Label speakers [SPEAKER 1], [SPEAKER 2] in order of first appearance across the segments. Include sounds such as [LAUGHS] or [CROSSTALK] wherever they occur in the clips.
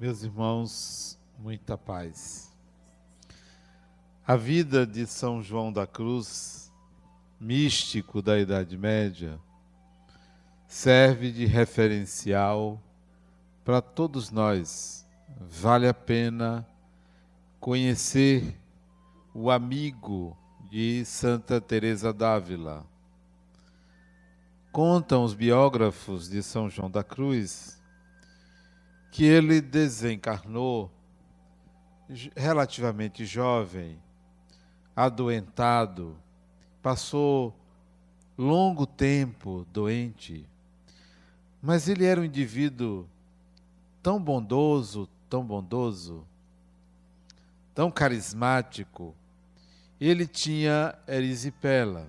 [SPEAKER 1] Meus irmãos, muita paz. A vida de São João da Cruz, místico da Idade Média, serve de referencial para todos nós. Vale a pena conhecer o amigo de Santa Teresa d'Ávila. Contam os biógrafos de São João da Cruz que ele desencarnou relativamente jovem, adoentado, passou longo tempo doente, mas ele era um indivíduo tão bondoso, tão bondoso, tão carismático. Ele tinha erisipela.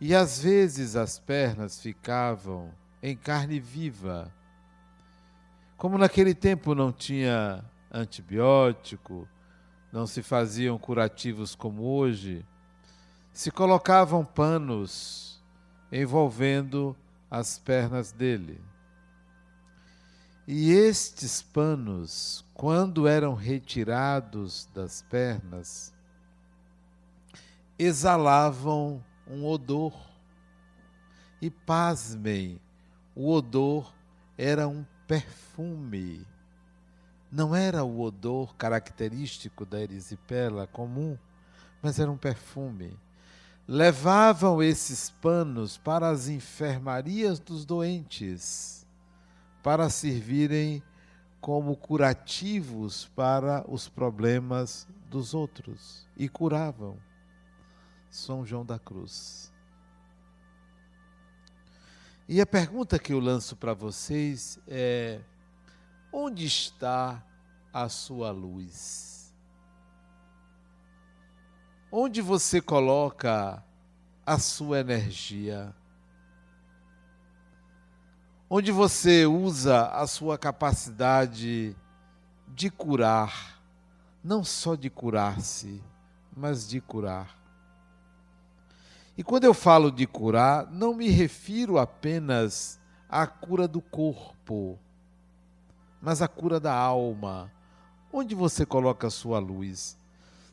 [SPEAKER 1] E às vezes as pernas ficavam em carne viva como naquele tempo não tinha antibiótico, não se faziam curativos como hoje, se colocavam panos envolvendo as pernas dele. E estes panos, quando eram retirados das pernas, exalavam um odor. E pasmem, o odor era um perfume. Não era o odor característico da erisipela comum, mas era um perfume. Levavam esses panos para as enfermarias dos doentes, para servirem como curativos para os problemas dos outros e curavam. São João da Cruz. E a pergunta que eu lanço para vocês é: onde está a sua luz? Onde você coloca a sua energia? Onde você usa a sua capacidade de curar, não só de curar-se, mas de curar. E quando eu falo de curar, não me refiro apenas à cura do corpo, mas à cura da alma. Onde você coloca a sua luz?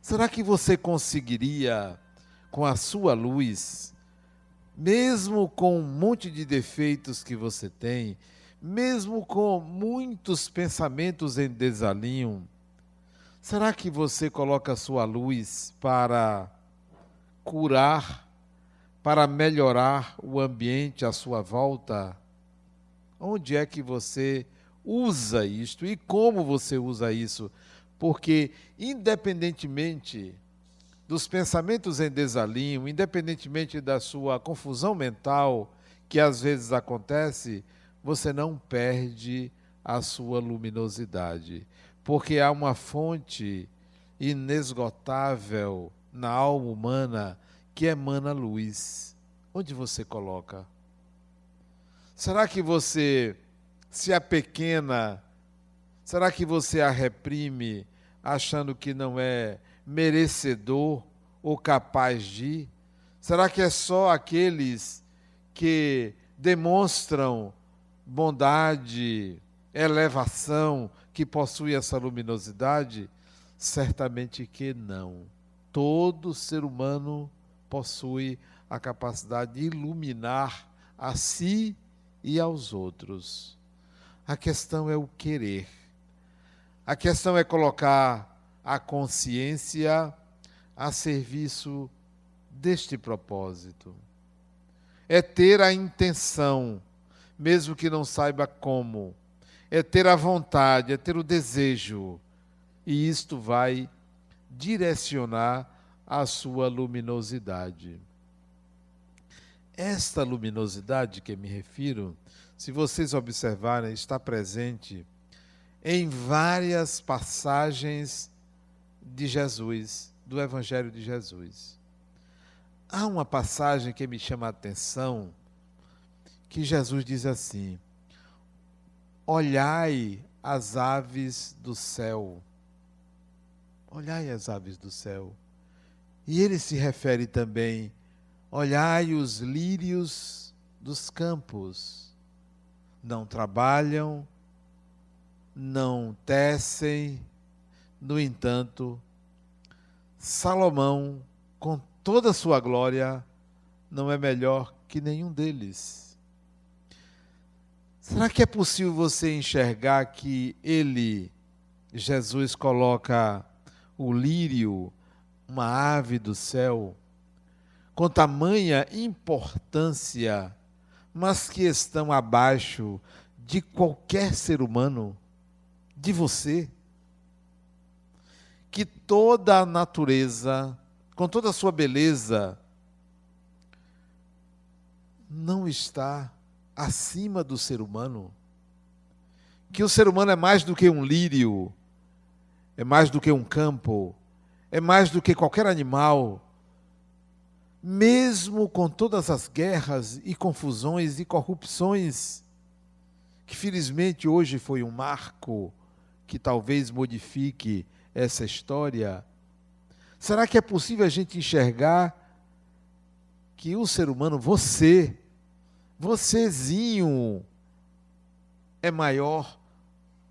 [SPEAKER 1] Será que você conseguiria, com a sua luz, mesmo com um monte de defeitos que você tem, mesmo com muitos pensamentos em desalinho, será que você coloca a sua luz para curar para melhorar o ambiente à sua volta? Onde é que você usa isto e como você usa isso? Porque, independentemente dos pensamentos em desalinho, independentemente da sua confusão mental, que às vezes acontece, você não perde a sua luminosidade, porque há uma fonte inesgotável na alma humana que emana luz. Onde você coloca? Será que você se apequena? Será que você a reprime achando que não é merecedor ou capaz de? Será que é só aqueles que demonstram bondade, elevação, que possuem essa luminosidade? Certamente que não. Todo ser humano possui a capacidade de iluminar a si e aos outros. A questão é o querer. A questão é colocar a consciência a serviço deste propósito. É ter a intenção, mesmo que não saiba como. É ter a vontade, é ter o desejo. E isto vai direcionar a sua luminosidade. Esta luminosidade que me refiro, se vocês observarem, está presente em várias passagens de Jesus, do Evangelho de Jesus. Há uma passagem que me chama a atenção, que Jesus diz assim: Olhai as aves do céu. Olhai as aves do céu e ele se refere também: olhai os lírios dos campos, não trabalham, não tecem. No entanto, Salomão, com toda a sua glória, não é melhor que nenhum deles. Será que é possível você enxergar que ele, Jesus, coloca o lírio, uma ave do céu, com tamanha importância, mas que estão abaixo de qualquer ser humano, de você? Que toda a natureza, com toda a sua beleza, não está acima do ser humano? Que o ser humano é mais do que um lírio, é mais do que um campo, é mais do que qualquer animal. Mesmo com todas as guerras e confusões e corrupções, que felizmente hoje foi um marco que talvez modifique essa história, será que é possível a gente enxergar que o ser humano, você, vocêzinho, é maior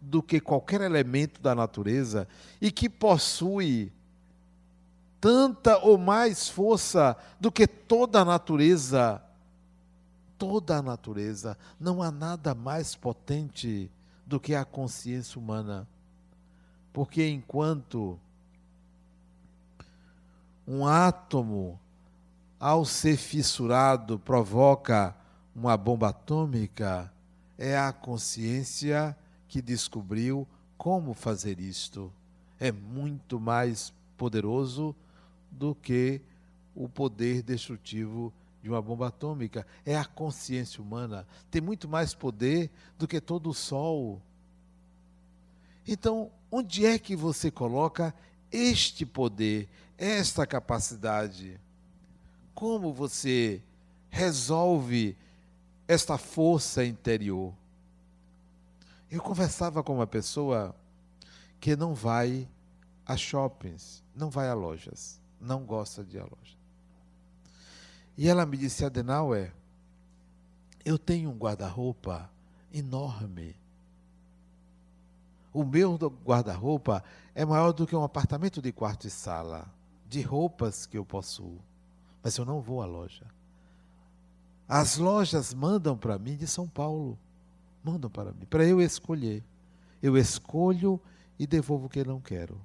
[SPEAKER 1] do que qualquer elemento da natureza e que possui tanta ou mais força do que toda a natureza. Toda a natureza. Não há nada mais potente do que a consciência humana. Porque enquanto um átomo, ao ser fissurado, provoca uma bomba atômica, é a consciência que descobriu como fazer isto. É muito mais poderoso do que o poder destrutivo de uma bomba atômica. É a consciência humana. Tem muito mais poder do que todo o sol. Então, onde é que você coloca este poder, esta capacidade? Como você resolve esta força interior? Eu conversava com uma pessoa que não vai a shoppings, não vai a lojas, não gosta de ir loja. E ela me disse, Adenauer, eu tenho um guarda-roupa enorme. O meu guarda-roupa é maior do que um apartamento de quarto e sala, de roupas que eu possuo. Mas eu não vou à loja. As lojas mandam para mim de São Paulo. Mandam para mim, para eu escolher. Eu escolho e devolvo o que não quero.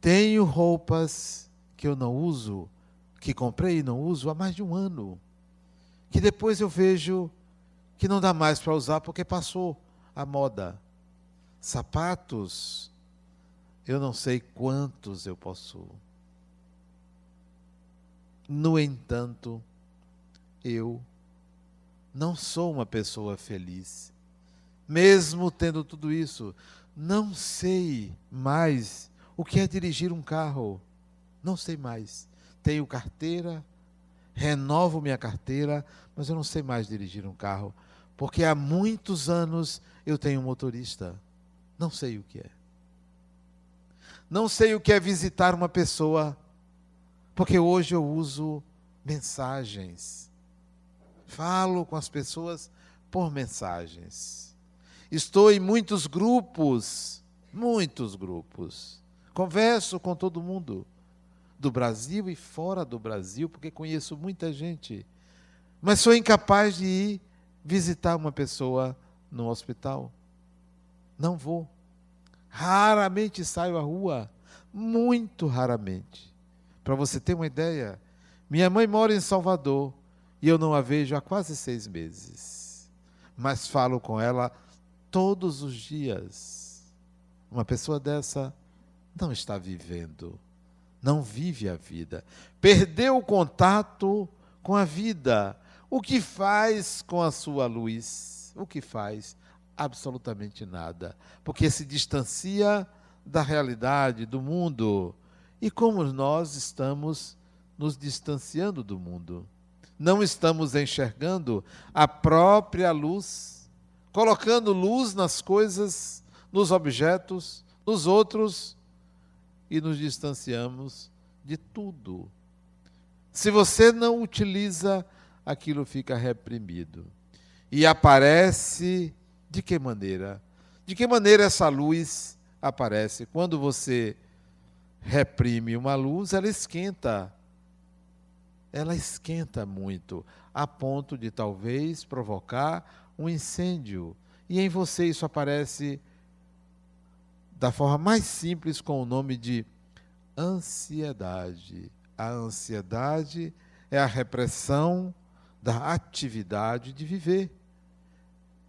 [SPEAKER 1] Tenho roupas que eu não uso, que comprei e não uso há mais de um ano. Que depois eu vejo que não dá mais para usar porque passou a moda. Sapatos, eu não sei quantos eu possuo. No entanto, eu não sou uma pessoa feliz. Mesmo tendo tudo isso, não sei mais o que é dirigir um carro. Não sei mais. Tenho carteira, renovo minha carteira, mas eu não sei mais dirigir um carro, porque há muitos anos eu tenho um motorista. Não sei o que é. Não sei o que é visitar uma pessoa, porque hoje eu uso mensagens. Falo com as pessoas por mensagens. Estou em muitos grupos, muitos grupos. Converso com todo mundo, do Brasil e fora do Brasil, porque conheço muita gente. Mas sou incapaz de ir visitar uma pessoa no hospital. Não vou. Raramente saio à rua, muito raramente. Para você ter uma ideia, minha mãe mora em Salvador e eu não a vejo há quase seis meses. Mas falo com ela todos os dias. Uma pessoa dessa não está vivendo, não vive a vida, perdeu o contato com a vida. O que faz com a sua luz? O que faz? Absolutamente nada, porque se distancia da realidade, do mundo. E como nós estamos nos distanciando do mundo? não estamos enxergando a própria luz, colocando luz nas coisas, nos objetos, nos outros e nos distanciamos de tudo. Se você não utiliza, aquilo fica reprimido. E aparece De que maneira? De que maneira essa luz aparece? Quando você reprime uma luz, ela esquenta. Ela esquenta muito, a ponto de talvez provocar um incêndio. E em você isso aparece da forma mais simples com o nome de ansiedade. A ansiedade é a repressão da atividade de viver.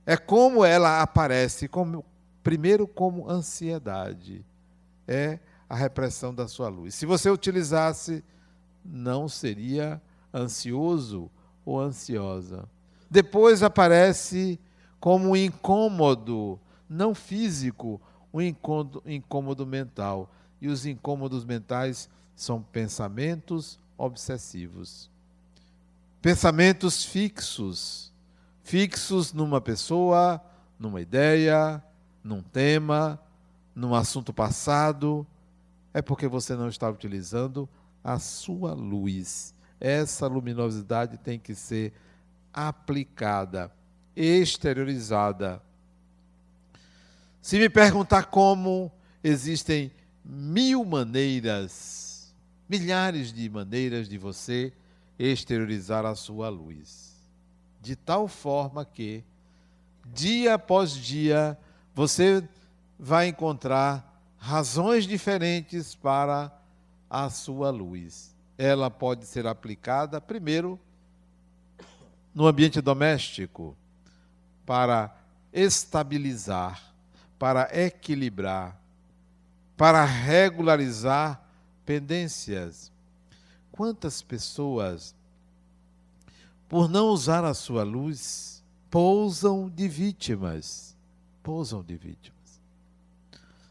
[SPEAKER 1] É como ela aparece, como, primeiro como ansiedade. É a repressão da sua luz. Se você utilizasse, não seria ansioso ou ansiosa. Depois aparece como um incômodo, não físico, um incômodo, incômodo mental. E os incômodos mentais são pensamentos obsessivos. Pensamentos fixos, fixos numa pessoa, numa ideia, num tema, num assunto passado, é porque você não está utilizando a sua luz. Essa luminosidade tem que ser aplicada, exteriorizada. Se me perguntar como, existem mil maneiras, milhares de maneiras de você exteriorizar a sua luz. De tal forma que, dia após dia, você vai encontrar razões diferentes para a sua luz. Ela pode ser aplicada, primeiro, no ambiente doméstico, para estabilizar, para equilibrar, para regularizar pendências. Quantas pessoas, por não usar a sua luz, pousam de vítimas? Pousam de vítimas.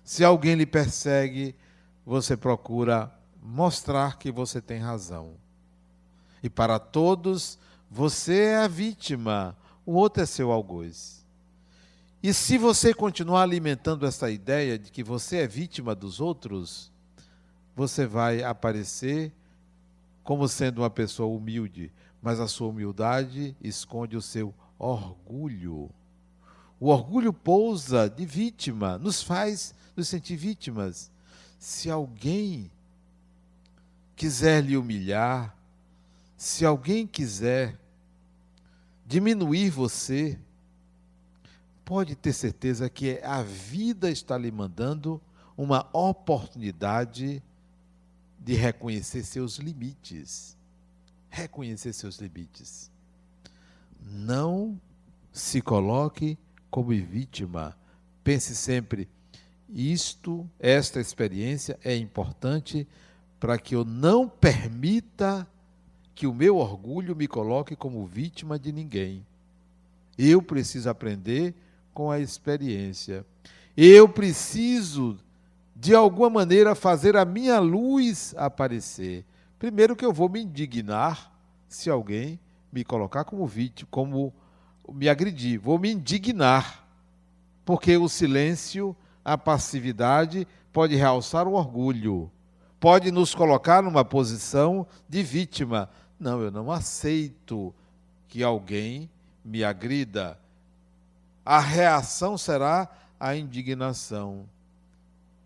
[SPEAKER 1] Se alguém lhe persegue, você procura mostrar que você tem razão. E para todos, você é a vítima, o outro é seu algoz. E se você continuar alimentando essa ideia de que você é vítima dos outros, você vai aparecer como sendo uma pessoa humilde, mas a sua humildade esconde o seu orgulho. O orgulho pousa de vítima, nos faz nos sentir vítimas. Se alguém quiser lhe humilhar, se alguém quiser diminuir você, pode ter certeza que a vida está lhe mandando uma oportunidade de reconhecer seus limites. Reconhecer seus limites. Não se coloque como vítima. Pense sempre: isto, esta experiência é importante para que eu não permita que o meu orgulho me coloque como vítima de ninguém. Eu preciso aprender com a experiência. Eu preciso, de alguma maneira, fazer a minha luz aparecer. Primeiro que eu vou me indignar se alguém me colocar como vítima, como me agredir, vou me indignar, porque o silêncio, a passividade pode realçar o orgulho, pode nos colocar numa posição de vítima. Não, eu não aceito que alguém me agrida. A reação será a indignação.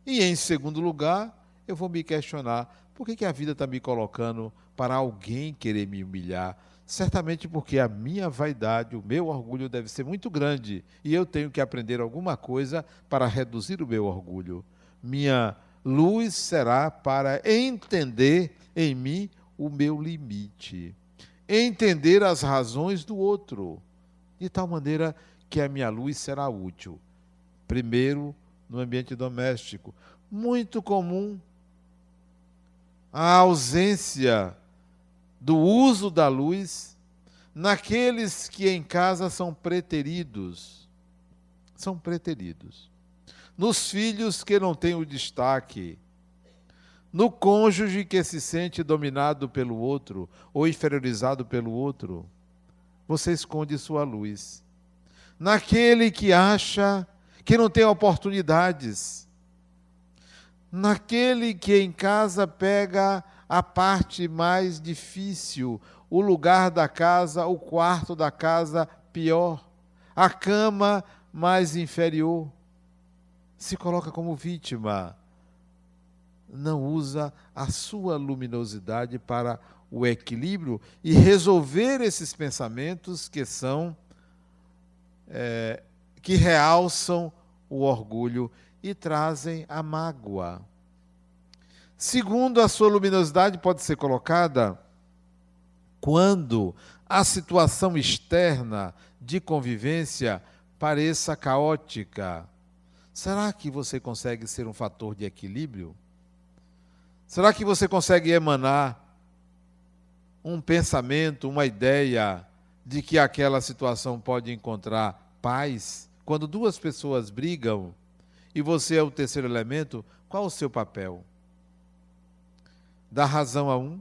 [SPEAKER 1] E em segundo lugar, eu vou me questionar: por que, que a vida está me colocando para alguém querer me humilhar? Certamente porque a minha vaidade, o meu orgulho deve ser muito grande e eu tenho que aprender alguma coisa para reduzir o meu orgulho. Minha luz será para entender em mim o meu limite, entender as razões do outro, de tal maneira que a minha luz será útil. Primeiro, no ambiente doméstico, muito comum a ausência do uso da luz naqueles que em casa são preteridos. São preteridos. Nos filhos que não têm o destaque. No cônjuge que se sente dominado pelo outro ou inferiorizado pelo outro. Você esconde sua luz. Naquele que acha que não tem oportunidades. Naquele que em casa pega a parte mais difícil, o lugar da casa, o quarto da casa pior, a cama mais inferior, se coloca como vítima, não usa a sua luminosidade para o equilíbrio e resolver esses pensamentos que são é, que realçam o orgulho e trazem a mágoa. Segundo, a sua luminosidade pode ser colocada quando a situação externa de convivência pareça caótica. Será que você consegue ser um fator de equilíbrio? Será que você consegue emanar um pensamento, uma ideia de que aquela situação pode encontrar paz? Quando duas pessoas brigam e você é o terceiro elemento, qual o seu papel? Dar razão a um,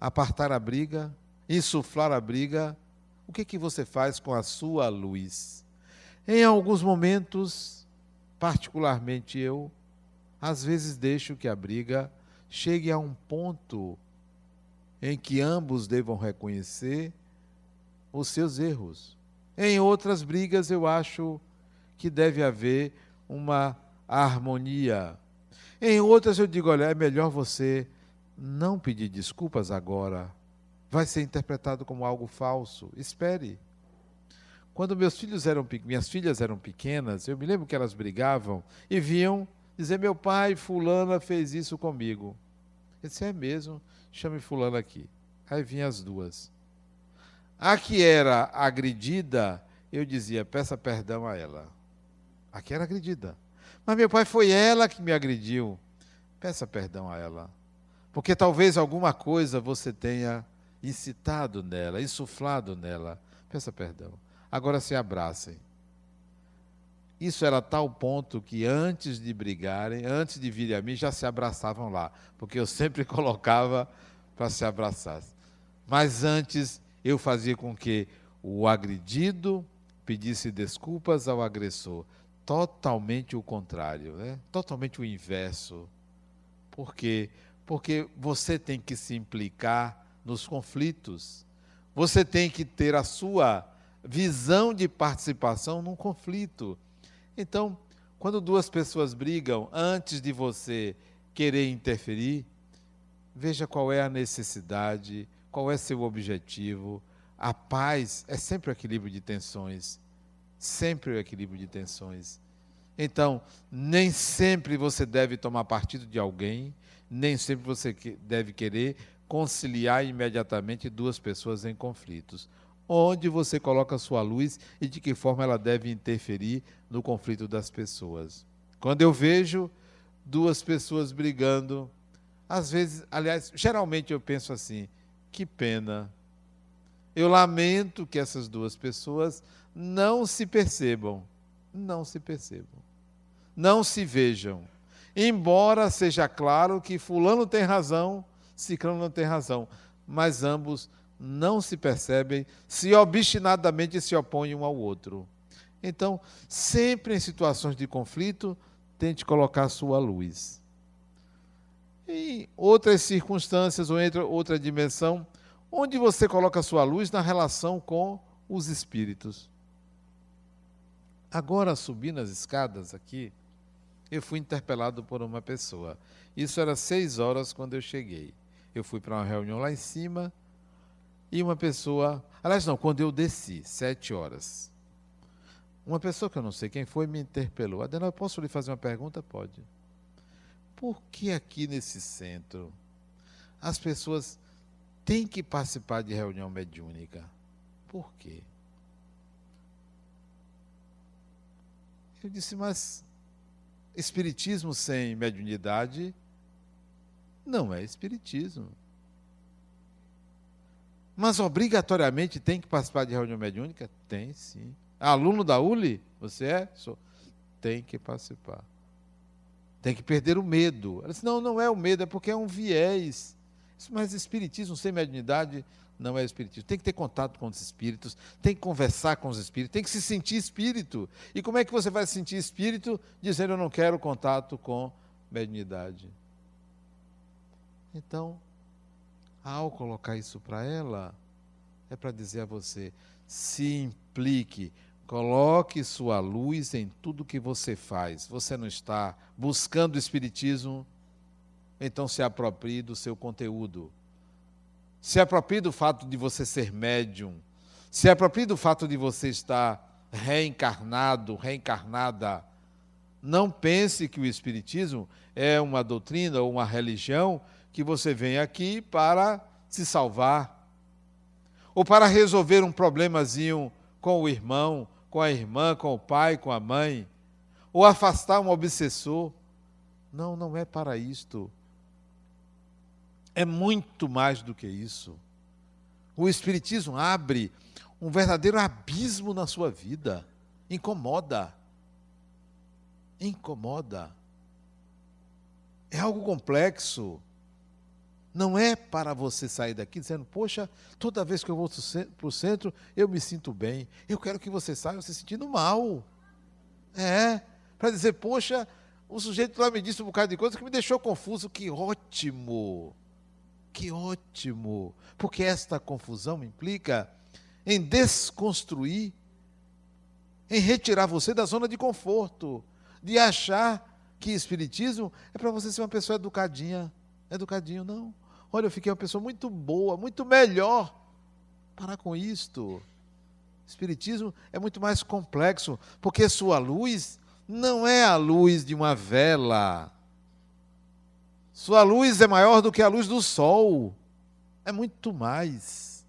[SPEAKER 1] apartar a briga, insuflar a briga. O que que você faz com a sua luz? Em alguns momentos, particularmente eu, às vezes deixo que a briga chegue a um ponto em que ambos devam reconhecer os seus erros. Em outras brigas, eu acho que deve haver uma harmonia. Em outras, eu digo: olha, é melhor você não pedir desculpas agora. Vai ser interpretado como algo falso. Espere. Quando meus filhos eram minhas filhas eram pequenas, eu me lembro que elas brigavam e vinham dizer: meu pai, fulana fez isso comigo. Eu disse: é mesmo, chame fulano aqui. Aí vinham as duas. A que era agredida, eu dizia, peça perdão a ela. A que era agredida. Mas meu pai foi ela que me agrediu. Peça perdão a ela. Porque talvez alguma coisa você tenha incitado nela, insuflado nela. Peça perdão. Agora se abracem. Isso era tal ponto que antes de brigarem, antes de virem a mim, já se abraçavam lá. Porque eu [LAUGHS] sempre colocava para se abraçar. Mas antes eu fazia com que o agredido pedisse desculpas ao agressor. Totalmente o contrário, né? totalmente o inverso. Por quê? Porque você tem que se implicar nos conflitos. Você tem que ter a sua visão de participação num conflito. Então, quando duas pessoas brigam, antes de você querer interferir, veja qual é a necessidade, qual é seu objetivo. A paz é sempre o equilíbrio de tensões. Sempre o equilíbrio de tensões. Então, nem sempre você deve tomar partido de alguém, nem sempre você deve querer conciliar imediatamente duas pessoas em conflitos. Onde você coloca a sua luz e de que forma ela deve interferir no conflito das pessoas. Quando eu vejo duas pessoas brigando, às vezes, aliás, geralmente eu penso assim: que pena. Eu lamento que essas duas pessoas não se percebam, não se percebam, não se vejam. Embora seja claro que Fulano tem razão, Ciclano não tem razão, mas ambos não se percebem, se obstinadamente se opõem um ao outro. Então, sempre em situações de conflito, tente colocar sua luz. Em outras circunstâncias ou em outra dimensão, onde você coloca a sua luz na relação com os espíritos. Agora, subindo as escadas aqui, eu fui interpelado por uma pessoa. Isso era seis horas quando eu cheguei. Eu fui para uma reunião lá em cima e uma pessoa. Aliás, não, quando eu desci, sete horas. Uma pessoa que eu não sei quem foi me interpelou. Adenal, posso lhe fazer uma pergunta? Pode por que aqui nesse centro as pessoas têm que participar de reunião mediúnica? Por quê? Eu disse, mas espiritismo sem mediunidade não é espiritismo. Mas obrigatoriamente tem que participar de reunião mediúnica? Tem sim. Aluno da ULI? Você é? Sou. Tem que participar. Tem que perder o medo. Ela disse: não, não é o medo, é porque é um viés. Mas espiritismo sem mediunidade não é espiritismo. Tem que ter contato com os espíritos, tem que conversar com os espíritos, tem que se sentir espírito. E como é que você vai se sentir espírito dizendo eu não quero contato com mediunidade? Então, ao colocar isso para ela, é para dizer a você: se implique, Coloque sua luz em tudo que você faz. Você não está buscando o Espiritismo, então se aproprie do seu conteúdo. Se aproprie do fato de você ser médium. Se aproprie do fato de você estar reencarnado, reencarnada. Não pense que o Espiritismo é uma doutrina ou uma religião que você vem aqui para se salvar ou para resolver um problemazinho com o irmão, com a irmã, com o pai, com a mãe, ou afastar um obsessor. Não, não é para isto. É muito mais do que isso. O Espiritismo abre um verdadeiro abismo na sua vida. Incomoda. Incomoda. É algo complexo. Não é para você sair daqui dizendo, poxa, toda vez que eu vou para o centro, eu me sinto bem. Eu quero que você saia se sentindo mal. É, para dizer, poxa, o sujeito lá me disse um bocado de coisa que me deixou confuso. Que ótimo! Que ótimo! Porque esta confusão implica em desconstruir, em retirar você da zona de conforto, de achar que espiritismo é para você ser uma pessoa educadinha. Educadinho, não. Olha, eu fiquei uma pessoa muito boa, muito melhor. Para com isto. Espiritismo é muito mais complexo, porque sua luz não é a luz de uma vela. Sua luz é maior do que a luz do sol. É muito mais.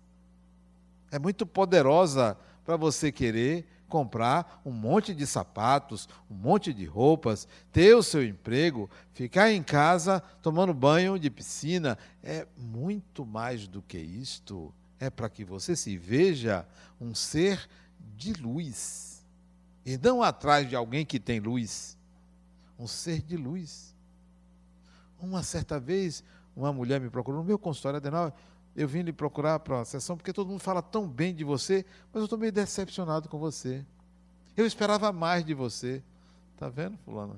[SPEAKER 1] É muito poderosa para você querer comprar um monte de sapatos, um monte de roupas, ter o seu emprego, ficar em casa tomando banho de piscina. É muito mais do que isto. É para que você se veja um ser de luz. E não atrás de alguém que tem luz. Um ser de luz. Uma certa vez, uma mulher me procurou no meu consultório, Adenal, eu vim lhe procurar para uma sessão porque todo mundo fala tão bem de você, mas eu estou meio decepcionado com você. Eu esperava mais de você. Está vendo, fulana?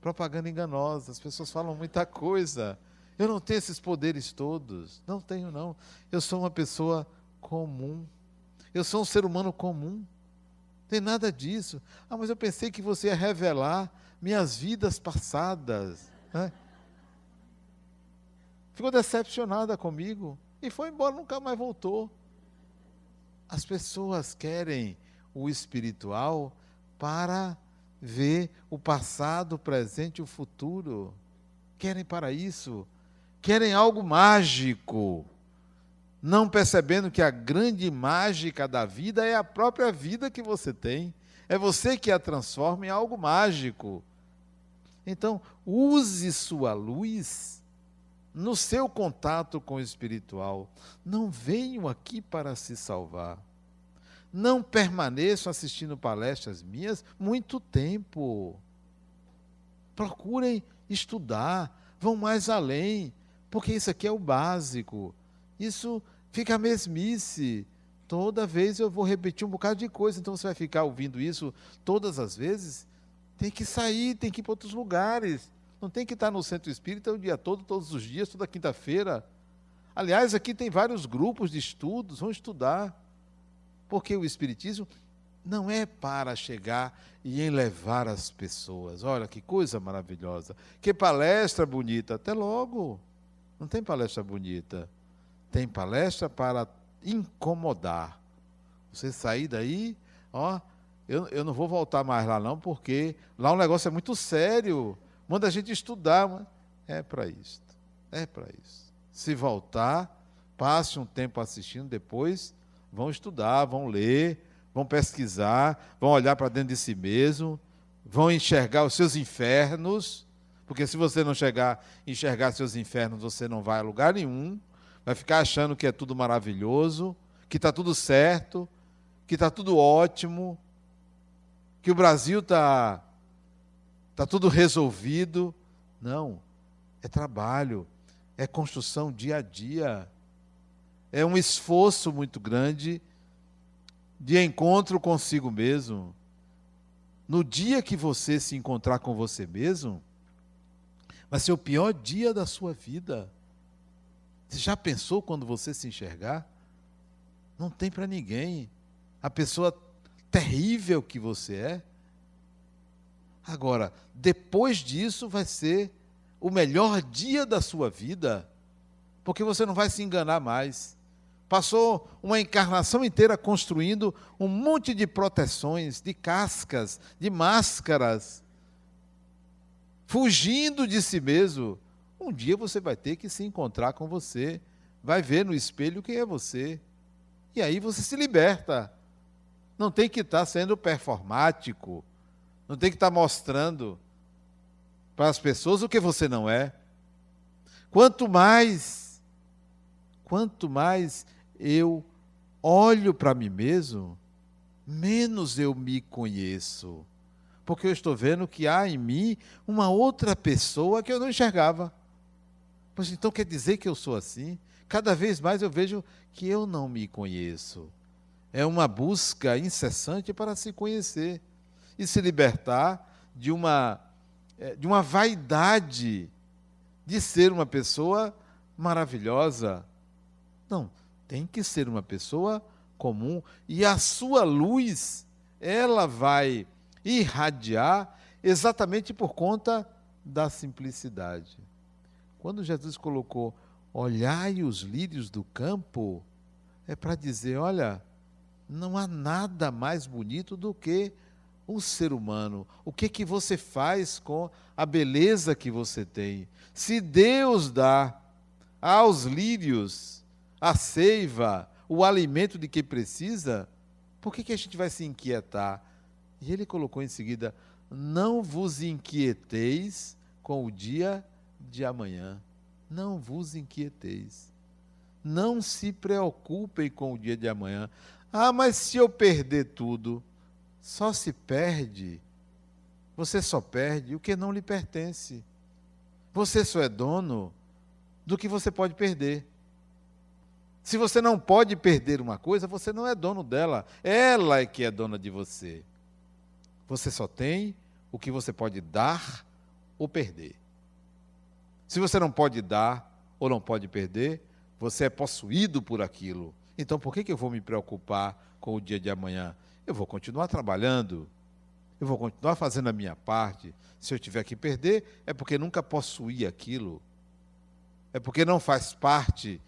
[SPEAKER 1] Propaganda enganosa, as pessoas falam muita coisa. Eu não tenho esses poderes todos. Não tenho, não. Eu sou uma pessoa comum. Eu sou um ser humano comum. Não tem nada disso. Ah, mas eu pensei que você ia revelar minhas vidas passadas. Né? Ficou decepcionada comigo e foi embora, nunca mais voltou. As pessoas querem o espiritual para ver o passado, o presente e o futuro. Querem para isso, querem algo mágico, não percebendo que a grande mágica da vida é a própria vida que você tem. É você que a transforma em algo mágico. Então, use sua luz no seu contato com o espiritual. Não venham aqui para se salvar. Não permaneçam assistindo palestras minhas muito tempo. Procurem estudar, vão mais além, porque isso aqui é o básico. Isso fica mesmice. Toda vez eu vou repetir um bocado de coisa, então você vai ficar ouvindo isso todas as vezes. Tem que sair, tem que ir para outros lugares. Não tem que estar no centro espírita o dia todo, todos os dias, toda quinta-feira. Aliás, aqui tem vários grupos de estudos, vão estudar. Porque o Espiritismo não é para chegar e enlevar as pessoas. Olha que coisa maravilhosa. Que palestra bonita. Até logo. Não tem palestra bonita. Tem palestra para incomodar. Você sair daí, ó, eu, eu não vou voltar mais lá não, porque lá o negócio é muito sério manda a gente estudar. É para isso. É para isso. Se voltar, passe um tempo assistindo, depois vão estudar, vão ler, vão pesquisar, vão olhar para dentro de si mesmo, vão enxergar os seus infernos, porque se você não chegar enxergar seus infernos, você não vai a lugar nenhum, vai ficar achando que é tudo maravilhoso, que está tudo certo, que está tudo ótimo, que o Brasil está está tudo resolvido. Não, é trabalho, é construção dia a dia, é um esforço muito grande de encontro consigo mesmo. No dia que você se encontrar com você mesmo, vai ser o pior dia da sua vida. Você já pensou quando você se enxergar? Não tem para ninguém. A pessoa terrível que você é. Agora, depois disso vai ser o melhor dia da sua vida, porque você não vai se enganar mais. Passou uma encarnação inteira construindo um monte de proteções, de cascas, de máscaras, fugindo de si mesmo. Um dia você vai ter que se encontrar com você, vai ver no espelho quem é você. E aí você se liberta. Não tem que estar sendo performático, não tem que estar mostrando para as pessoas o que você não é. Quanto mais, quanto mais eu olho para mim mesmo, menos eu me conheço. Porque eu estou vendo que há em mim uma outra pessoa que eu não enxergava. Pois então quer dizer que eu sou assim? Cada vez mais eu vejo que eu não me conheço. É uma busca incessante para se conhecer e se libertar de uma é, de uma vaidade de ser uma pessoa maravilhosa. Não, tem que ser uma pessoa comum e a sua luz, ela vai irradiar exatamente por conta da simplicidade. Quando Jesus colocou olhai os lírios do campo, é para dizer, olha, não há nada mais bonito do que um ser humano, o que que você faz com a beleza que você tem? Se Deus dá aos lírios a seiva, o alimento de que precisa, por que, que a gente vai se inquietar? E ele colocou em seguida: Não vos inquieteis com o dia de amanhã. Não vos inquieteis. Não se preocupem com o dia de amanhã. Ah, mas se eu perder tudo, só se perde, você só perde o que não lhe pertence. Você só é dono do que você pode perder. Se você não pode perder uma coisa, você não é dono dela. Ela é que é dona de você. Você só tem o que você pode dar ou perder. Se você não pode dar ou não pode perder, você é possuído por aquilo. Então, por que, que eu vou me preocupar com o dia de amanhã? Eu vou continuar trabalhando, eu vou continuar fazendo a minha parte. Se eu tiver que perder, é porque nunca possuí aquilo, é porque não faz parte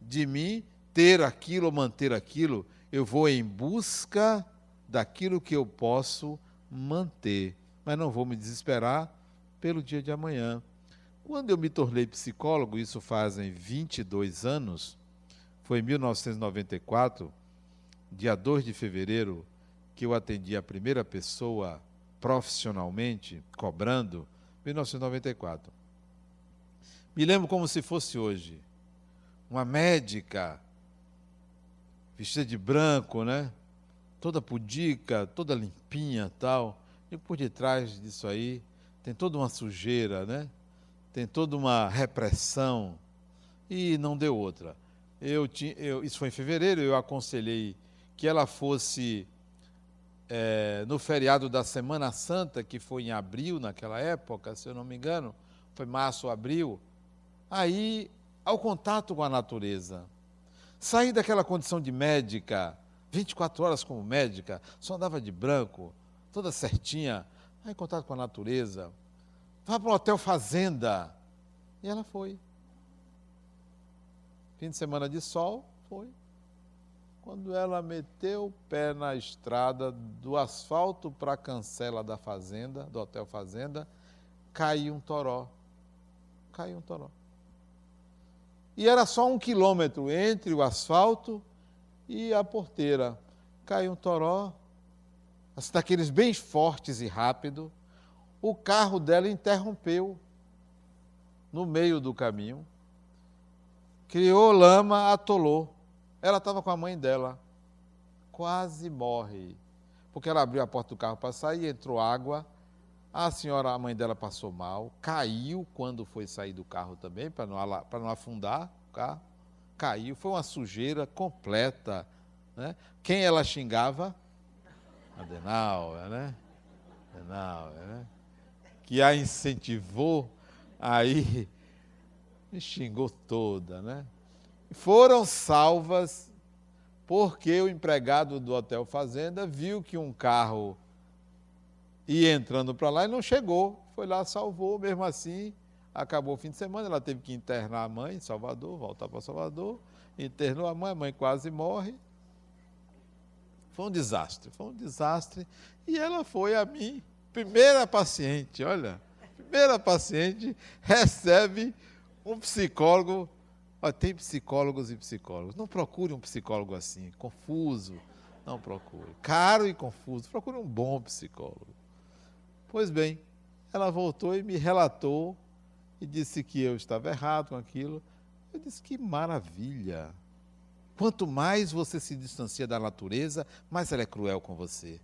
[SPEAKER 1] de mim ter aquilo ou manter aquilo. Eu vou em busca daquilo que eu posso manter, mas não vou me desesperar pelo dia de amanhã. Quando eu me tornei psicólogo, isso fazem 22 anos, foi em 1994 dia 2 de fevereiro, que eu atendi a primeira pessoa profissionalmente, cobrando, 1994. Me lembro como se fosse hoje. Uma médica, vestida de branco, né? Toda pudica, toda limpinha tal. E por detrás disso aí tem toda uma sujeira, né? Tem toda uma repressão. E não deu outra. Eu, tinha, eu, isso foi em fevereiro, eu aconselhei que ela fosse é, no feriado da Semana Santa, que foi em abril naquela época, se eu não me engano, foi março abril, aí ao contato com a natureza. Sair daquela condição de médica, 24 horas como médica, só andava de branco, toda certinha, aí contato com a natureza. Vá para o hotel Fazenda. E ela foi. Fim de semana de sol, foi. Quando ela meteu o pé na estrada do asfalto para a cancela da fazenda, do Hotel Fazenda, caiu um toró. Caiu um toró. E era só um quilômetro entre o asfalto e a porteira. Caiu um toró, assim, daqueles bem fortes e rápido. O carro dela interrompeu no meio do caminho. Criou lama, atolou. Ela estava com a mãe dela, quase morre, porque ela abriu a porta do carro para sair, entrou água. A senhora, a mãe dela passou mal, caiu quando foi sair do carro também, para não, não afundar o carro. Caiu, foi uma sujeira completa. Né? Quem ela xingava? Adenauer, né? Adenauer, né? Que a incentivou, aí me xingou toda, né? Foram salvas porque o empregado do Hotel Fazenda viu que um carro ia entrando para lá e não chegou. Foi lá, salvou, mesmo assim, acabou o fim de semana, ela teve que internar a mãe em Salvador, voltar para Salvador, internou a mãe, a mãe quase morre. Foi um desastre, foi um desastre. E ela foi a mim, primeira paciente, olha, primeira paciente recebe um psicólogo. Olha, tem psicólogos e psicólogos. Não procure um psicólogo assim, confuso. Não procure. Caro e confuso. Procure um bom psicólogo. Pois bem, ela voltou e me relatou e disse que eu estava errado com aquilo. Eu disse que maravilha. Quanto mais você se distancia da natureza, mais ela é cruel com você.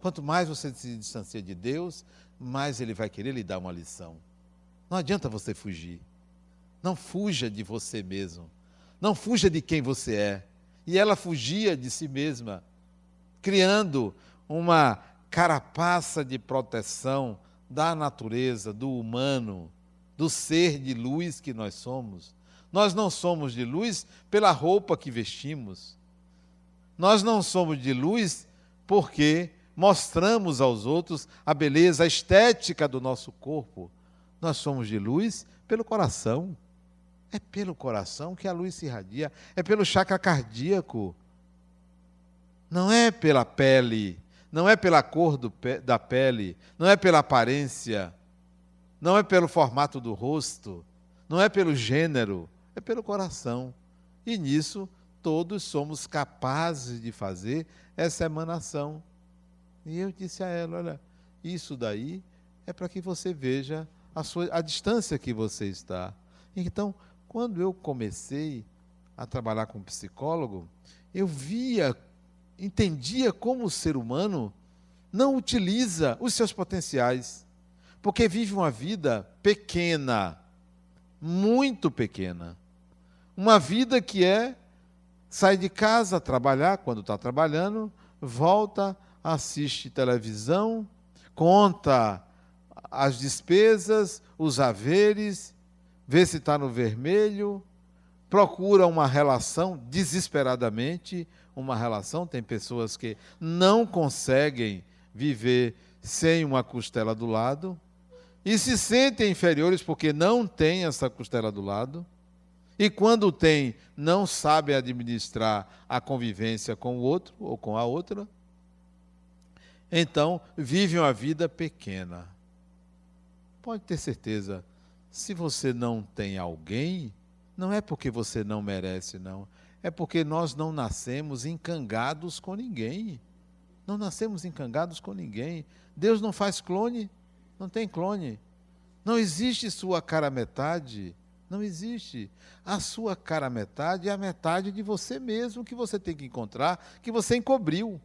[SPEAKER 1] Quanto mais você se distancia de Deus, mais ele vai querer lhe dar uma lição. Não adianta você fugir. Não fuja de você mesmo. Não fuja de quem você é. E ela fugia de si mesma, criando uma carapaça de proteção da natureza, do humano, do ser de luz que nós somos. Nós não somos de luz pela roupa que vestimos. Nós não somos de luz porque mostramos aos outros a beleza, a estética do nosso corpo. Nós somos de luz pelo coração. É pelo coração que a luz se irradia, é pelo chakra cardíaco. Não é pela pele, não é pela cor do, da pele, não é pela aparência, não é pelo formato do rosto, não é pelo gênero, é pelo coração. E nisso todos somos capazes de fazer essa emanação. E eu disse a ela: olha, isso daí é para que você veja a, sua, a distância que você está. Então, quando eu comecei a trabalhar com psicólogo, eu via, entendia como o ser humano não utiliza os seus potenciais, porque vive uma vida pequena, muito pequena. Uma vida que é sai de casa trabalhar quando está trabalhando, volta, assiste televisão, conta as despesas, os haveres, vê se está no vermelho, procura uma relação desesperadamente, uma relação. Tem pessoas que não conseguem viver sem uma costela do lado e se sentem inferiores porque não têm essa costela do lado. E quando tem, não sabem administrar a convivência com o outro ou com a outra. Então, vivem uma vida pequena. Pode ter certeza, se você não tem alguém, não é porque você não merece, não. É porque nós não nascemos encangados com ninguém. Não nascemos encangados com ninguém. Deus não faz clone, não tem clone. Não existe sua cara metade. Não existe. A sua cara metade é a metade de você mesmo que você tem que encontrar, que você encobriu.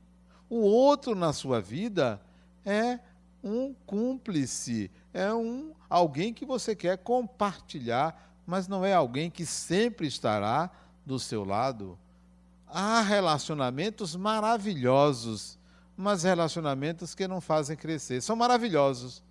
[SPEAKER 1] O outro na sua vida é um cúmplice, é um alguém que você quer compartilhar, mas não é alguém que sempre estará do seu lado. Há relacionamentos maravilhosos, mas relacionamentos que não fazem crescer. São maravilhosos.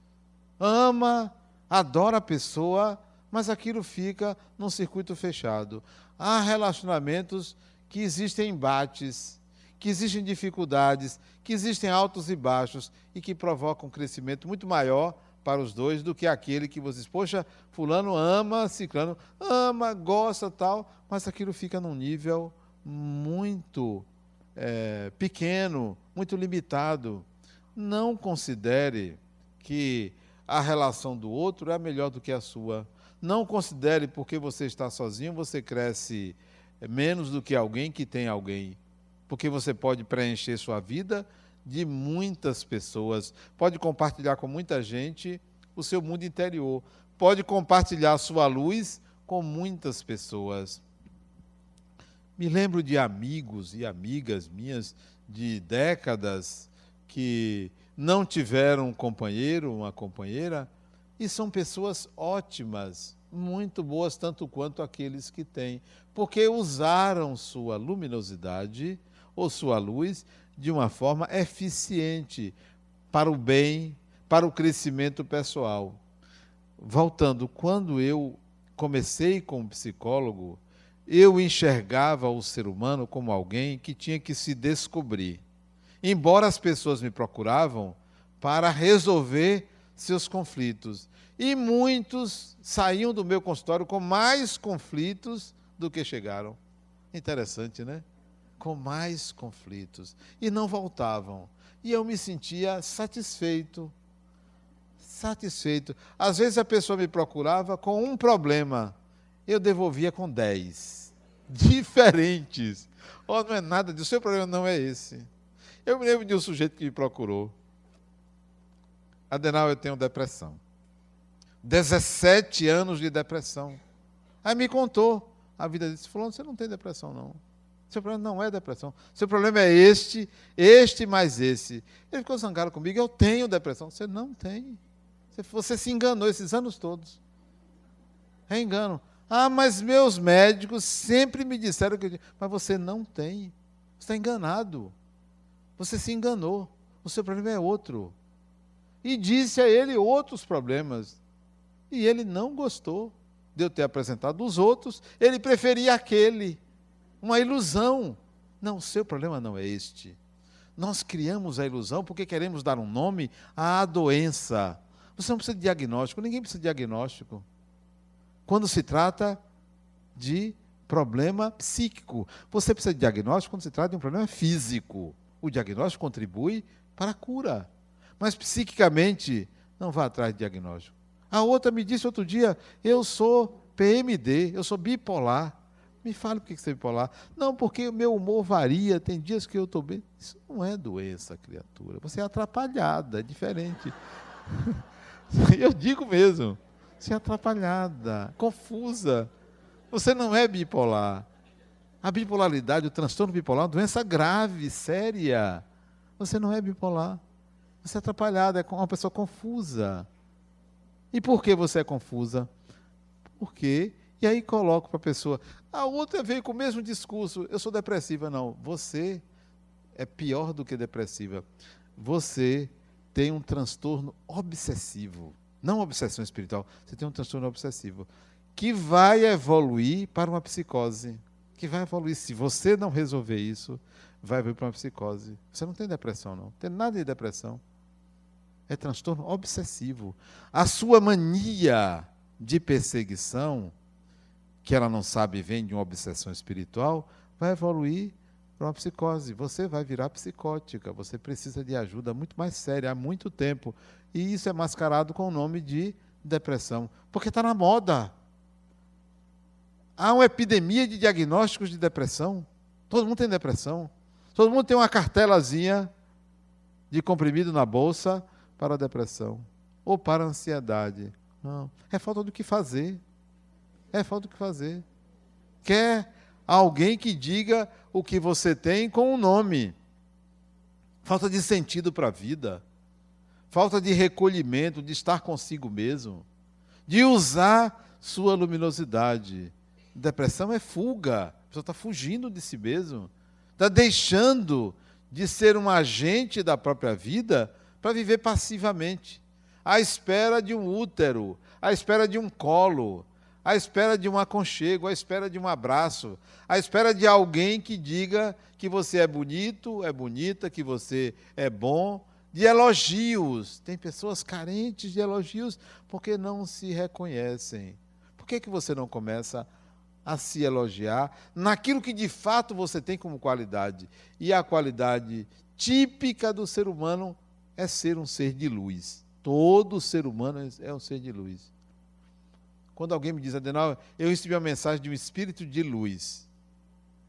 [SPEAKER 1] Ama, adora a pessoa, mas aquilo fica num circuito fechado. Há relacionamentos que existem embates, que existem dificuldades, que existem altos e baixos e que provocam um crescimento muito maior para os dois do que aquele que vocês, poxa, fulano ama, ciclano ama, gosta tal, mas aquilo fica num nível muito é, pequeno, muito limitado. Não considere que a relação do outro é melhor do que a sua. Não considere porque você está sozinho, você cresce menos do que alguém que tem alguém. Porque você pode preencher sua vida de muitas pessoas, pode compartilhar com muita gente o seu mundo interior, pode compartilhar sua luz com muitas pessoas. Me lembro de amigos e amigas minhas de décadas que não tiveram um companheiro, uma companheira, e são pessoas ótimas, muito boas, tanto quanto aqueles que têm, porque usaram sua luminosidade ou sua luz de uma forma eficiente para o bem, para o crescimento pessoal. Voltando, quando eu comecei como psicólogo, eu enxergava o ser humano como alguém que tinha que se descobrir. Embora as pessoas me procuravam para resolver seus conflitos. E muitos saíam do meu consultório com mais conflitos do que chegaram. Interessante, né? Com mais conflitos. E não voltavam. E eu me sentia satisfeito. Satisfeito. Às vezes a pessoa me procurava com um problema, eu devolvia com dez. [LAUGHS] Diferentes. Oh, não é nada disso, o seu problema não é esse. Eu me lembro de um sujeito que me procurou. Adenal, eu tenho depressão. 17 anos de depressão. Aí me contou a vida desse fulano, você não tem depressão, não. Seu problema não é depressão. Seu problema é este, este mais esse. Ele ficou zangado comigo, eu tenho depressão. Você não tem. Você se enganou esses anos todos. É engano. Ah, mas meus médicos sempre me disseram que. Mas você não tem. Você está enganado. Você se enganou. O seu problema é outro. E disse a ele outros problemas. E ele não gostou de eu ter apresentado os outros. Ele preferia aquele. Uma ilusão. Não, o seu problema não é este. Nós criamos a ilusão porque queremos dar um nome à doença. Você não precisa de diagnóstico, ninguém precisa de diagnóstico quando se trata de problema psíquico. Você precisa de diagnóstico quando se trata de um problema físico. O diagnóstico contribui para a cura. Mas psiquicamente, não vá atrás de diagnóstico. A outra me disse outro dia: eu sou PMD, eu sou bipolar. Me fale por que você é bipolar. Não, porque o meu humor varia, tem dias que eu estou bem. Isso não é doença, criatura. Você é atrapalhada, é diferente. [LAUGHS] eu digo mesmo. Você é atrapalhada, confusa. Você não é bipolar. A bipolaridade, o transtorno bipolar é uma doença grave, séria. Você não é bipolar. Você é atrapalhada, é uma pessoa confusa. E por que você é confusa? Porque, e aí coloco para a pessoa, a outra veio com o mesmo discurso, eu sou depressiva. Não, você é pior do que depressiva. Você tem um transtorno obsessivo não obsessão espiritual, você tem um transtorno obsessivo, que vai evoluir para uma psicose. Que vai evoluir. Se você não resolver isso, vai evoluir para uma psicose. Você não tem depressão, não. Não tem nada de depressão. É transtorno obsessivo. A sua mania de perseguição, que ela não sabe vem de uma obsessão espiritual, vai evoluir para uma psicose. Você vai virar psicótica. Você precisa de ajuda muito mais séria há muito tempo. E isso é mascarado com o nome de depressão, porque está na moda. Há uma epidemia de diagnósticos de depressão. Todo mundo tem depressão. Todo mundo tem uma cartelazinha de comprimido na bolsa para a depressão ou para a ansiedade. Não, é falta do que fazer. É falta do que fazer. Quer alguém que diga o que você tem com o um nome. Falta de sentido para a vida. Falta de recolhimento, de estar consigo mesmo, de usar sua luminosidade. Depressão é fuga, a pessoa está fugindo de si mesmo, está deixando de ser um agente da própria vida para viver passivamente, à espera de um útero, à espera de um colo, à espera de um aconchego, à espera de um abraço, à espera de alguém que diga que você é bonito, é bonita, que você é bom, de elogios. Tem pessoas carentes de elogios porque não se reconhecem. Por que, que você não começa a se elogiar naquilo que de fato você tem como qualidade? E a qualidade típica do ser humano é ser um ser de luz. Todo ser humano é um ser de luz. Quando alguém me diz, Adenal, eu recebi uma mensagem de um espírito de luz.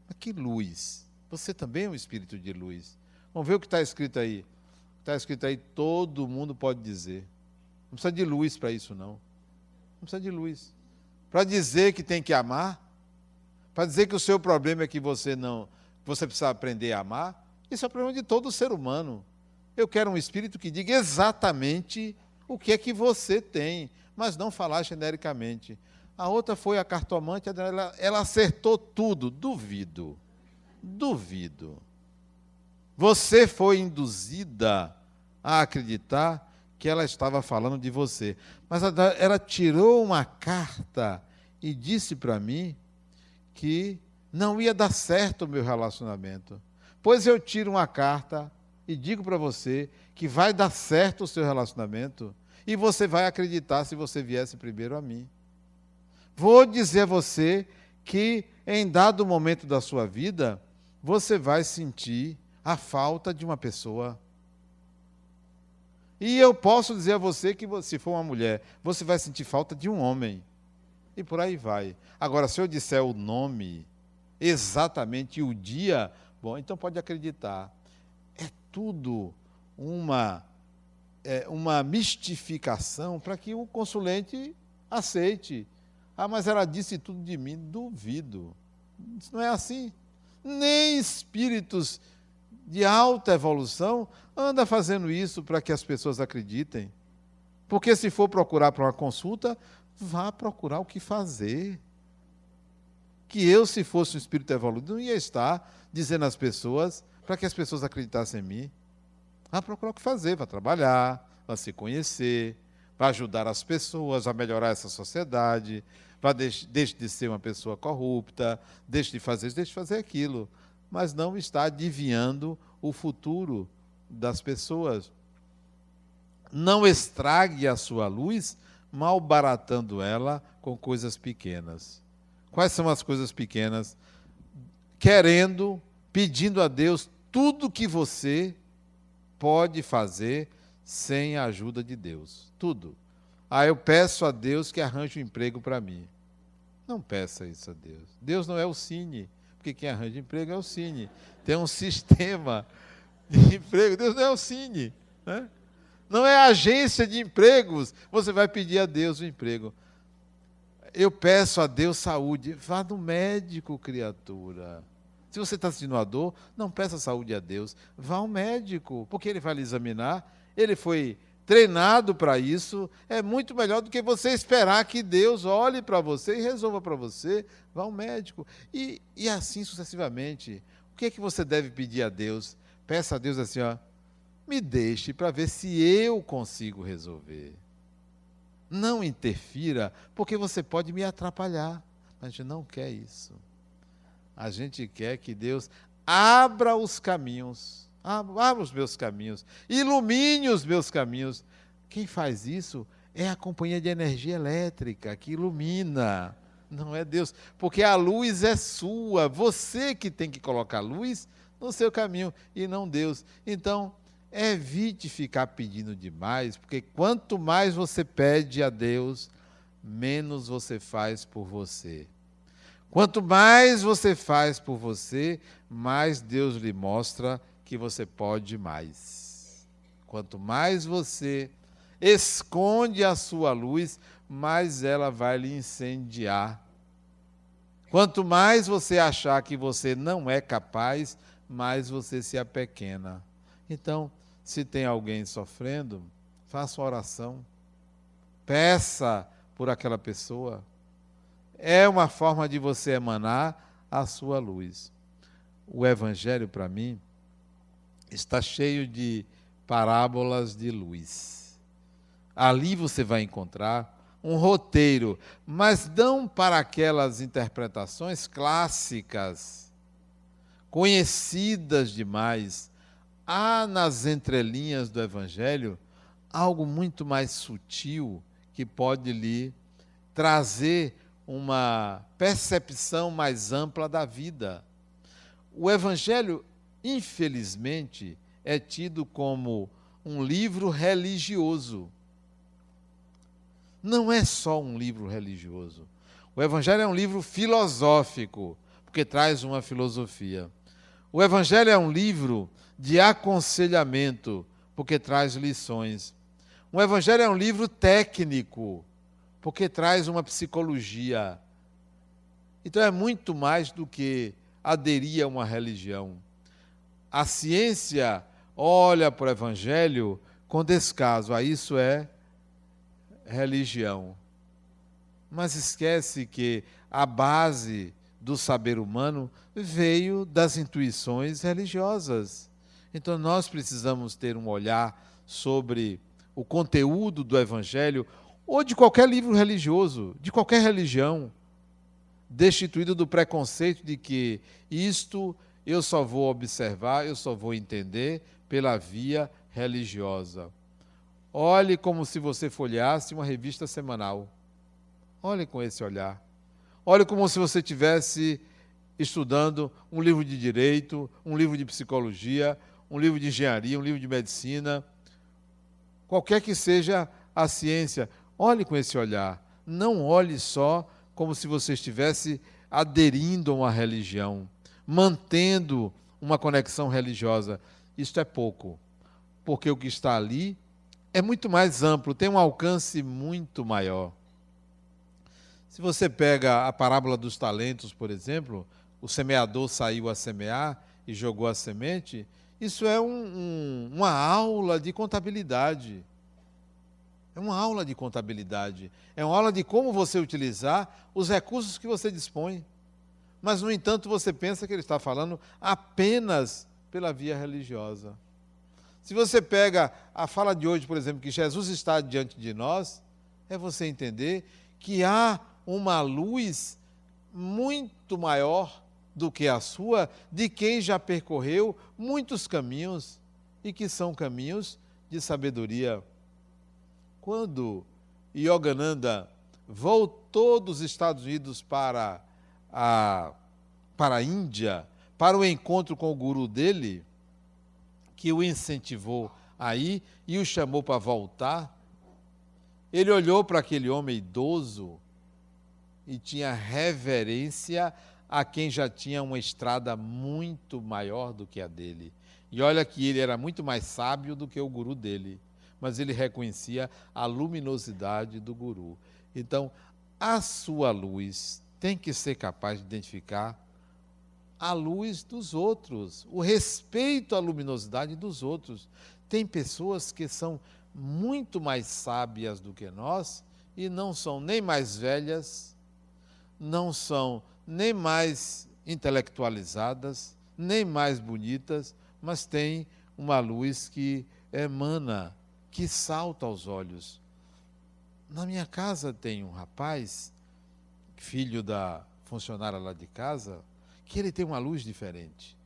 [SPEAKER 1] Mas que luz? Você também é um espírito de luz. Vamos ver o que está escrito aí. Está escrito aí, todo mundo pode dizer. Não precisa de luz para isso, não. Não precisa de luz. Para dizer que tem que amar, para dizer que o seu problema é que você não, você precisa aprender a amar, isso é o problema de todo ser humano. Eu quero um espírito que diga exatamente o que é que você tem, mas não falar genericamente. A outra foi a cartomante, ela, ela acertou tudo. Duvido. Duvido. Você foi induzida a acreditar que ela estava falando de você. Mas ela tirou uma carta e disse para mim que não ia dar certo o meu relacionamento. Pois eu tiro uma carta e digo para você que vai dar certo o seu relacionamento e você vai acreditar se você viesse primeiro a mim. Vou dizer a você que em dado momento da sua vida, você vai sentir a falta de uma pessoa. E eu posso dizer a você que, se for uma mulher, você vai sentir falta de um homem. E por aí vai. Agora, se eu disser o nome, exatamente o dia, bom, então pode acreditar. É tudo uma, é, uma mistificação para que o consulente aceite. Ah, mas ela disse tudo de mim. Duvido. Isso não é assim. Nem espíritos de alta evolução anda fazendo isso para que as pessoas acreditem. Porque se for procurar para uma consulta, vá procurar o que fazer. Que eu, se fosse um espírito evoluído, não ia estar dizendo às pessoas para que as pessoas acreditassem em mim. Vá procurar o que fazer, vá trabalhar, vá se conhecer, vá ajudar as pessoas a melhorar essa sociedade, vá deixe, deixe de ser uma pessoa corrupta, deixe de fazer isso, deixe de fazer aquilo. Mas não está adivinhando o futuro das pessoas. Não estrague a sua luz malbaratando ela com coisas pequenas. Quais são as coisas pequenas? Querendo, pedindo a Deus tudo que você pode fazer sem a ajuda de Deus. Tudo. Ah, eu peço a Deus que arranje um emprego para mim. Não peça isso a Deus. Deus não é o Cine, porque quem arranja emprego é o Cine. Tem um [LAUGHS] sistema de emprego. Deus não é o Cine. Né? Não é agência de empregos. Você vai pedir a Deus o emprego. Eu peço a Deus saúde. Vá no médico, criatura. Se você está sentindo uma dor, não peça saúde a Deus. Vá ao médico, porque ele vai lhe examinar. Ele foi treinado para isso. É muito melhor do que você esperar que Deus olhe para você e resolva para você. Vá ao médico. E, e assim sucessivamente. O que é que você deve pedir a Deus? Peça a Deus assim, ó, me deixe para ver se eu consigo resolver. Não interfira, porque você pode me atrapalhar. Mas a gente não quer isso. A gente quer que Deus abra os caminhos, abra os meus caminhos, ilumine os meus caminhos. Quem faz isso é a companhia de energia elétrica que ilumina, não é Deus, porque a luz é sua, você que tem que colocar luz no seu caminho e não Deus. Então, evite ficar pedindo demais, porque quanto mais você pede a Deus, menos você faz por você. Quanto mais você faz por você, mais Deus lhe mostra que você pode mais. Quanto mais você esconde a sua luz, mais ela vai lhe incendiar. Quanto mais você achar que você não é capaz, mais você se apequena. Então, se tem alguém sofrendo, faça oração. Peça por aquela pessoa. É uma forma de você emanar a sua luz. O Evangelho, para mim, está cheio de parábolas de luz. Ali você vai encontrar um roteiro, mas não para aquelas interpretações clássicas conhecidas demais, há nas entrelinhas do Evangelho algo muito mais sutil que pode lhe trazer uma percepção mais ampla da vida. O Evangelho, infelizmente, é tido como um livro religioso. Não é só um livro religioso. O Evangelho é um livro filosófico, porque traz uma filosofia. O Evangelho é um livro de aconselhamento, porque traz lições. O Evangelho é um livro técnico, porque traz uma psicologia. Então é muito mais do que aderir a uma religião. A ciência olha para o Evangelho com descaso, ah, isso é religião. Mas esquece que a base do saber humano veio das intuições religiosas. Então nós precisamos ter um olhar sobre o conteúdo do Evangelho ou de qualquer livro religioso, de qualquer religião. destituído do preconceito de que isto eu só vou observar, eu só vou entender pela via religiosa. Olhe como se você folheasse uma revista semanal. Olhe com esse olhar. Olhe como se você tivesse estudando um livro de direito, um livro de psicologia, um livro de engenharia, um livro de medicina, qualquer que seja a ciência. Olhe com esse olhar. Não olhe só como se você estivesse aderindo a uma religião, mantendo uma conexão religiosa. Isto é pouco, porque o que está ali é muito mais amplo, tem um alcance muito maior. Se você pega a parábola dos talentos, por exemplo, o semeador saiu a semear e jogou a semente, isso é um, um, uma aula de contabilidade. É uma aula de contabilidade. É uma aula de como você utilizar os recursos que você dispõe. Mas, no entanto, você pensa que ele está falando apenas pela via religiosa. Se você pega a fala de hoje, por exemplo, que Jesus está diante de nós, é você entender que há uma luz muito maior do que a sua de quem já percorreu muitos caminhos e que são caminhos de sabedoria. Quando Yogananda voltou dos Estados Unidos para a, para a Índia, para o encontro com o guru dele, que o incentivou a ir e o chamou para voltar, ele olhou para aquele homem idoso e tinha reverência a quem já tinha uma estrada muito maior do que a dele. E olha que ele era muito mais sábio do que o guru dele, mas ele reconhecia a luminosidade do guru. Então, a sua luz tem que ser capaz de identificar a luz dos outros, o respeito à luminosidade dos outros. Tem pessoas que são muito mais sábias do que nós e não são nem mais velhas, não são nem mais intelectualizadas, nem mais bonitas, mas têm uma luz que emana, que salta aos olhos. Na minha casa tem um rapaz, filho da funcionária lá de casa, que ele tem uma luz diferente.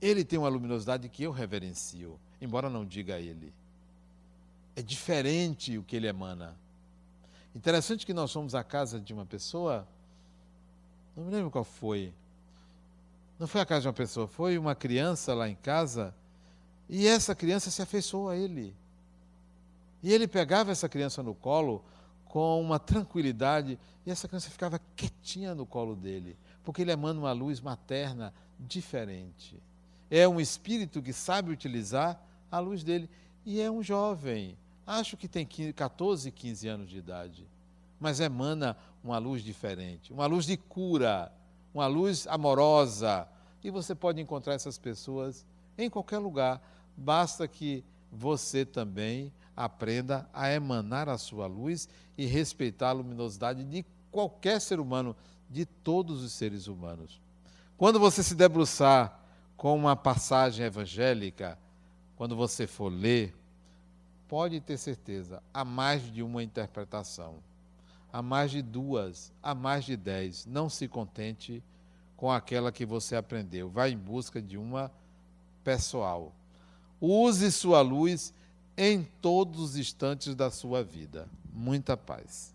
[SPEAKER 1] Ele tem uma luminosidade que eu reverencio, embora não diga a ele. É diferente o que ele emana. Interessante que nós fomos à casa de uma pessoa, não me lembro qual foi. Não foi a casa de uma pessoa, foi uma criança lá em casa, e essa criança se afeiçoou a ele. E ele pegava essa criança no colo com uma tranquilidade, e essa criança ficava quietinha no colo dele porque ele emana uma luz materna diferente. É um espírito que sabe utilizar a luz dele. E é um jovem, acho que tem 14, 15 anos de idade, mas emana uma luz diferente, uma luz de cura, uma luz amorosa. E você pode encontrar essas pessoas em qualquer lugar, basta que você também aprenda a emanar a sua luz e respeitar a luminosidade de qualquer ser humano, de todos os seres humanos. Quando você se debruçar com uma passagem evangélica, quando você for ler, pode ter certeza, há mais de uma interpretação, há mais de duas, há mais de dez. Não se contente com aquela que você aprendeu, vá em busca de uma pessoal. Use sua luz em todos os instantes da sua vida. Muita paz.